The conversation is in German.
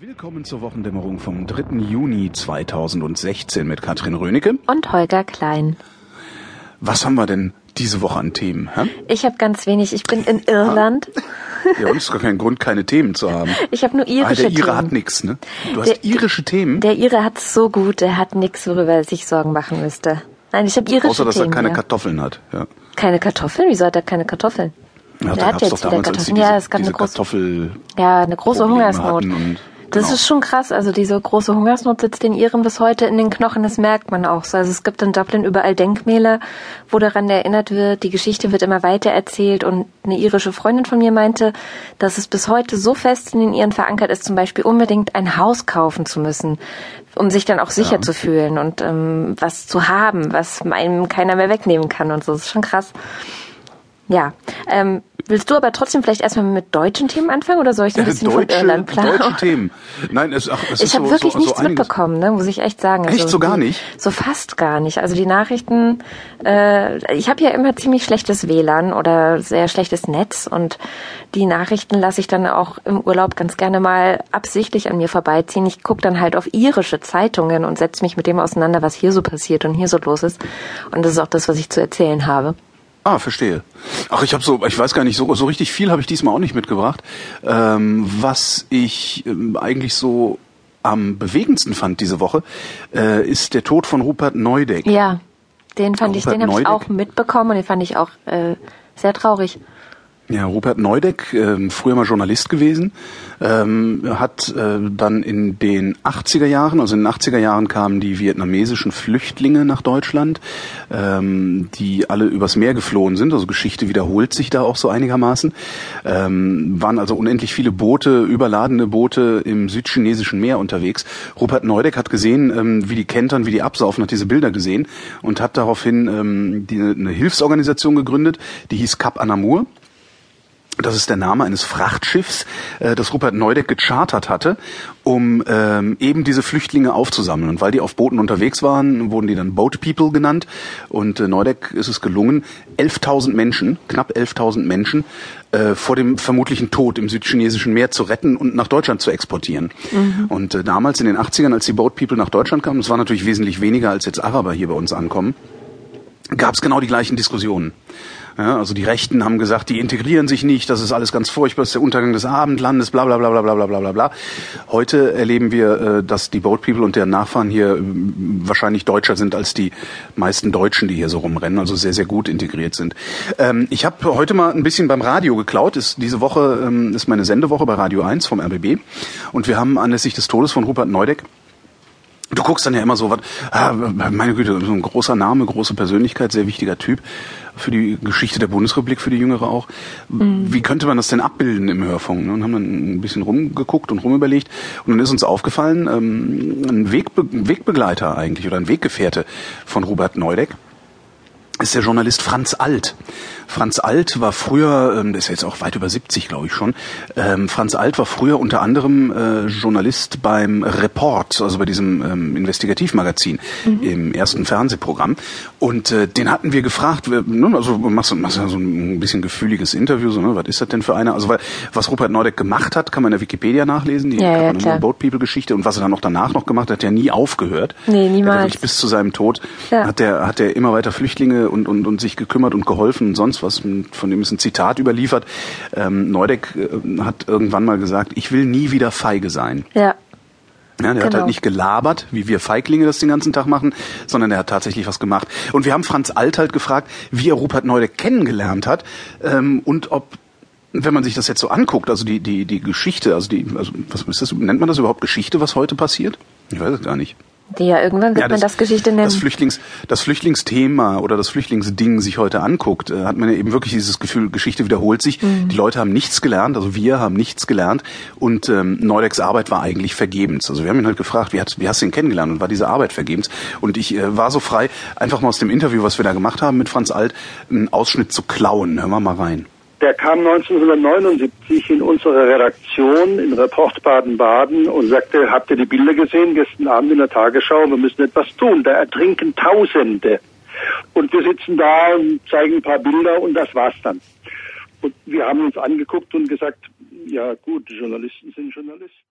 Willkommen zur Wochendämmerung vom 3. Juni 2016 mit Katrin Rönecke. Und Holger Klein. Was haben wir denn diese Woche an Themen? Hä? Ich habe ganz wenig. Ich bin in Irland. Ja, und es ist gar kein Grund, keine Themen zu haben. Ich habe nur Ah, irische der Ire Themen. hat nix, ne? Du hast Der- irische Themen, Der Ire hat's so gut, der hat nichts, worüber er sich Sorgen machen müsste. Nein, ich habe irische außer dass Themen. er keine ja. Kartoffeln hat. Ja. keine Kartoffeln? Wieso hat er keine Kartoffeln? Ja, Der hat jetzt wieder Kartoffeln. diese, Ja, es gab eine große- Kartoffel Ja, eine große Hungersnot. Das genau. ist schon krass. Also diese große Hungersnot sitzt den Iren bis heute in den Knochen. Das merkt man auch so. Also es gibt in Dublin überall Denkmäler, wo daran erinnert wird. Die Geschichte wird immer weiter erzählt. Und eine irische Freundin von mir meinte, dass es bis heute so fest in den Iren verankert ist, zum Beispiel unbedingt ein Haus kaufen zu müssen, um sich dann auch sicher Ja. zu fühlen und ähm, was zu haben, was einem keiner mehr wegnehmen kann und so. Das ist schon krass. Ja. Ähm, willst du aber trotzdem vielleicht erstmal mit deutschen Themen anfangen oder soll ich ein bisschen von deutsche, Irland planen? deutsche Themen. Nein, es, ach, es Ich habe so, wirklich so, nichts so mitbekommen, ne, muss ich echt sagen. Echt? So gar nicht? So fast gar nicht. Also die Nachrichten, äh, ich habe ja immer ziemlich schlechtes WLAN oder sehr schlechtes Netz und die Nachrichten lasse ich dann auch im Urlaub ganz gerne mal absichtlich an mir vorbeiziehen. Ich gucke dann halt auf irische Zeitungen und setze mich mit dem auseinander, was hier so passiert und hier so los ist. Und das ist auch das, was ich zu erzählen habe. Ah, verstehe. Ach, ich habe so, ich weiß gar nicht, so, so richtig viel habe ich diesmal auch nicht mitgebracht. Ähm, was ich ähm, eigentlich so am bewegendsten fand diese Woche, äh, ist der Tod von Rupert Neudeck. Ja, den fand ich, Rupert den habe ich auch mitbekommen und den fand ich auch äh, sehr traurig. Ja, Rupert Neudeck, ähm, früher mal Journalist gewesen, ähm, hat äh, dann in den 80er Jahren, also in den 80er Jahren kamen die vietnamesischen Flüchtlinge nach Deutschland, ähm, die alle übers Meer geflohen sind, also Geschichte wiederholt sich da auch so einigermaßen, ähm, waren also unendlich viele Boote, überladene Boote im südchinesischen Meer unterwegs. Rupert Neudeck hat gesehen, ähm, wie die kentern, wie die absaufen, hat diese Bilder gesehen und hat daraufhin ähm, die, eine Hilfsorganisation gegründet, die hieß Cap Anamur. Das ist der Name eines Frachtschiffs, äh, das Rupert Neudeck gechartert hatte, um ähm, eben diese Flüchtlinge aufzusammeln. Und weil die auf Booten unterwegs waren, wurden die dann Boat People genannt. Und äh, Neudeck ist es gelungen, 11.000 Menschen, knapp 11.000 Menschen, äh, vor dem vermutlichen Tod im südchinesischen Meer zu retten und nach Deutschland zu exportieren. Und äh, damals in den 80ern, als die Boat People nach Deutschland kamen, das war natürlich wesentlich weniger, als jetzt Araber hier bei uns ankommen, gab es genau die gleichen Diskussionen. Ja, also die Rechten haben gesagt, die integrieren sich nicht, das ist alles ganz furchtbar, das ist der Untergang des Abendlandes, bla bla bla bla bla bla bla bla. Heute erleben wir, äh, dass die Boat People und deren Nachfahren hier ähm, wahrscheinlich deutscher sind als die meisten Deutschen, die hier so rumrennen, also sehr, sehr gut integriert sind. Ähm, ich habe heute mal ein bisschen beim Radio geklaut. Diese Woche ähm, ist meine Sendewoche bei Radio 1 vom RBB und wir haben anlässlich des Todes von Rupert Neudeck Du guckst dann ja immer so was, ah, meine Güte, so ein großer Name, große Persönlichkeit, sehr wichtiger Typ für die Geschichte der Bundesrepublik, für die Jüngere auch. Wie könnte man das denn abbilden im Hörfunk? ne? Und haben dann ein bisschen rumgeguckt und rumüberlegt. Und dann ist uns aufgefallen, ähm, ein Wegbe Wegbegleiter eigentlich oder ein Weggefährte von Robert Neudeck ist der Journalist Franz Alt. Franz Alt war früher, ähm, der ist ja jetzt auch weit über 70, glaube ich schon. Ähm, Franz Alt war früher unter anderem äh, Journalist beim Report, also bei diesem ähm, Investigativmagazin im ersten Fernsehprogramm. Und äh, den hatten wir gefragt, wir, nun, also machst du machst ja so ein bisschen gefühliges Interview, so, ne, was ist das denn für einer? Also weil was Rupert Neudeck gemacht hat, kann man in der Wikipedia nachlesen, die Ja, ja. Boat People Geschichte und was er dann noch danach noch gemacht hat, hat er nie aufgehört. Nee, Er niemals. wirklich bis zu seinem Tod Ja. hat der hat der immer weiter Flüchtlinge und, und, und sich gekümmert und geholfen und sonst was. Von dem ist ein Zitat überliefert. Ähm, Neudeck äh, hat irgendwann mal gesagt, ich will nie wieder feige sein. Ja. Ja, der hat Genau. halt nicht gelabert, wie wir Feiglinge das den ganzen Tag machen, sondern er hat tatsächlich was gemacht. Und wir haben Franz Alt halt gefragt, wie er Rupert Neudeck kennengelernt hat ähm, und ob wenn man sich das jetzt so anguckt, also die die die Geschichte, also die also was ist das nennt man das überhaupt Geschichte, was heute passiert? Ich weiß es gar nicht. Ja irgendwann wird man das Geschichte nennen. Das, Flüchtlings, das Flüchtlingsthema oder das Flüchtlingsding sich heute anguckt, äh, hat man ja eben wirklich dieses Gefühl, Geschichte wiederholt sich. Mhm. Die Leute haben nichts gelernt, also wir haben nichts gelernt und ähm, Neudecks Arbeit war eigentlich vergebens. Also wir haben ihn halt gefragt, wie, hat, wie hast du ihn kennengelernt und war diese Arbeit vergebens? Und ich äh, war so frei, einfach mal aus dem Interview, was wir da gemacht haben mit Franz Alt, einen Ausschnitt zu klauen. Hören wir mal rein. Der kam 1979 in unsere Redaktion in Report Baden-Baden und sagte, habt ihr die Bilder gesehen gestern Abend in der Tagesschau? Wir müssen etwas tun. Da ertrinken Tausende. Und wir sitzen da und zeigen ein paar Bilder und das war's dann. Und wir haben uns angeguckt und gesagt, ja gut, Journalisten sind Journalisten.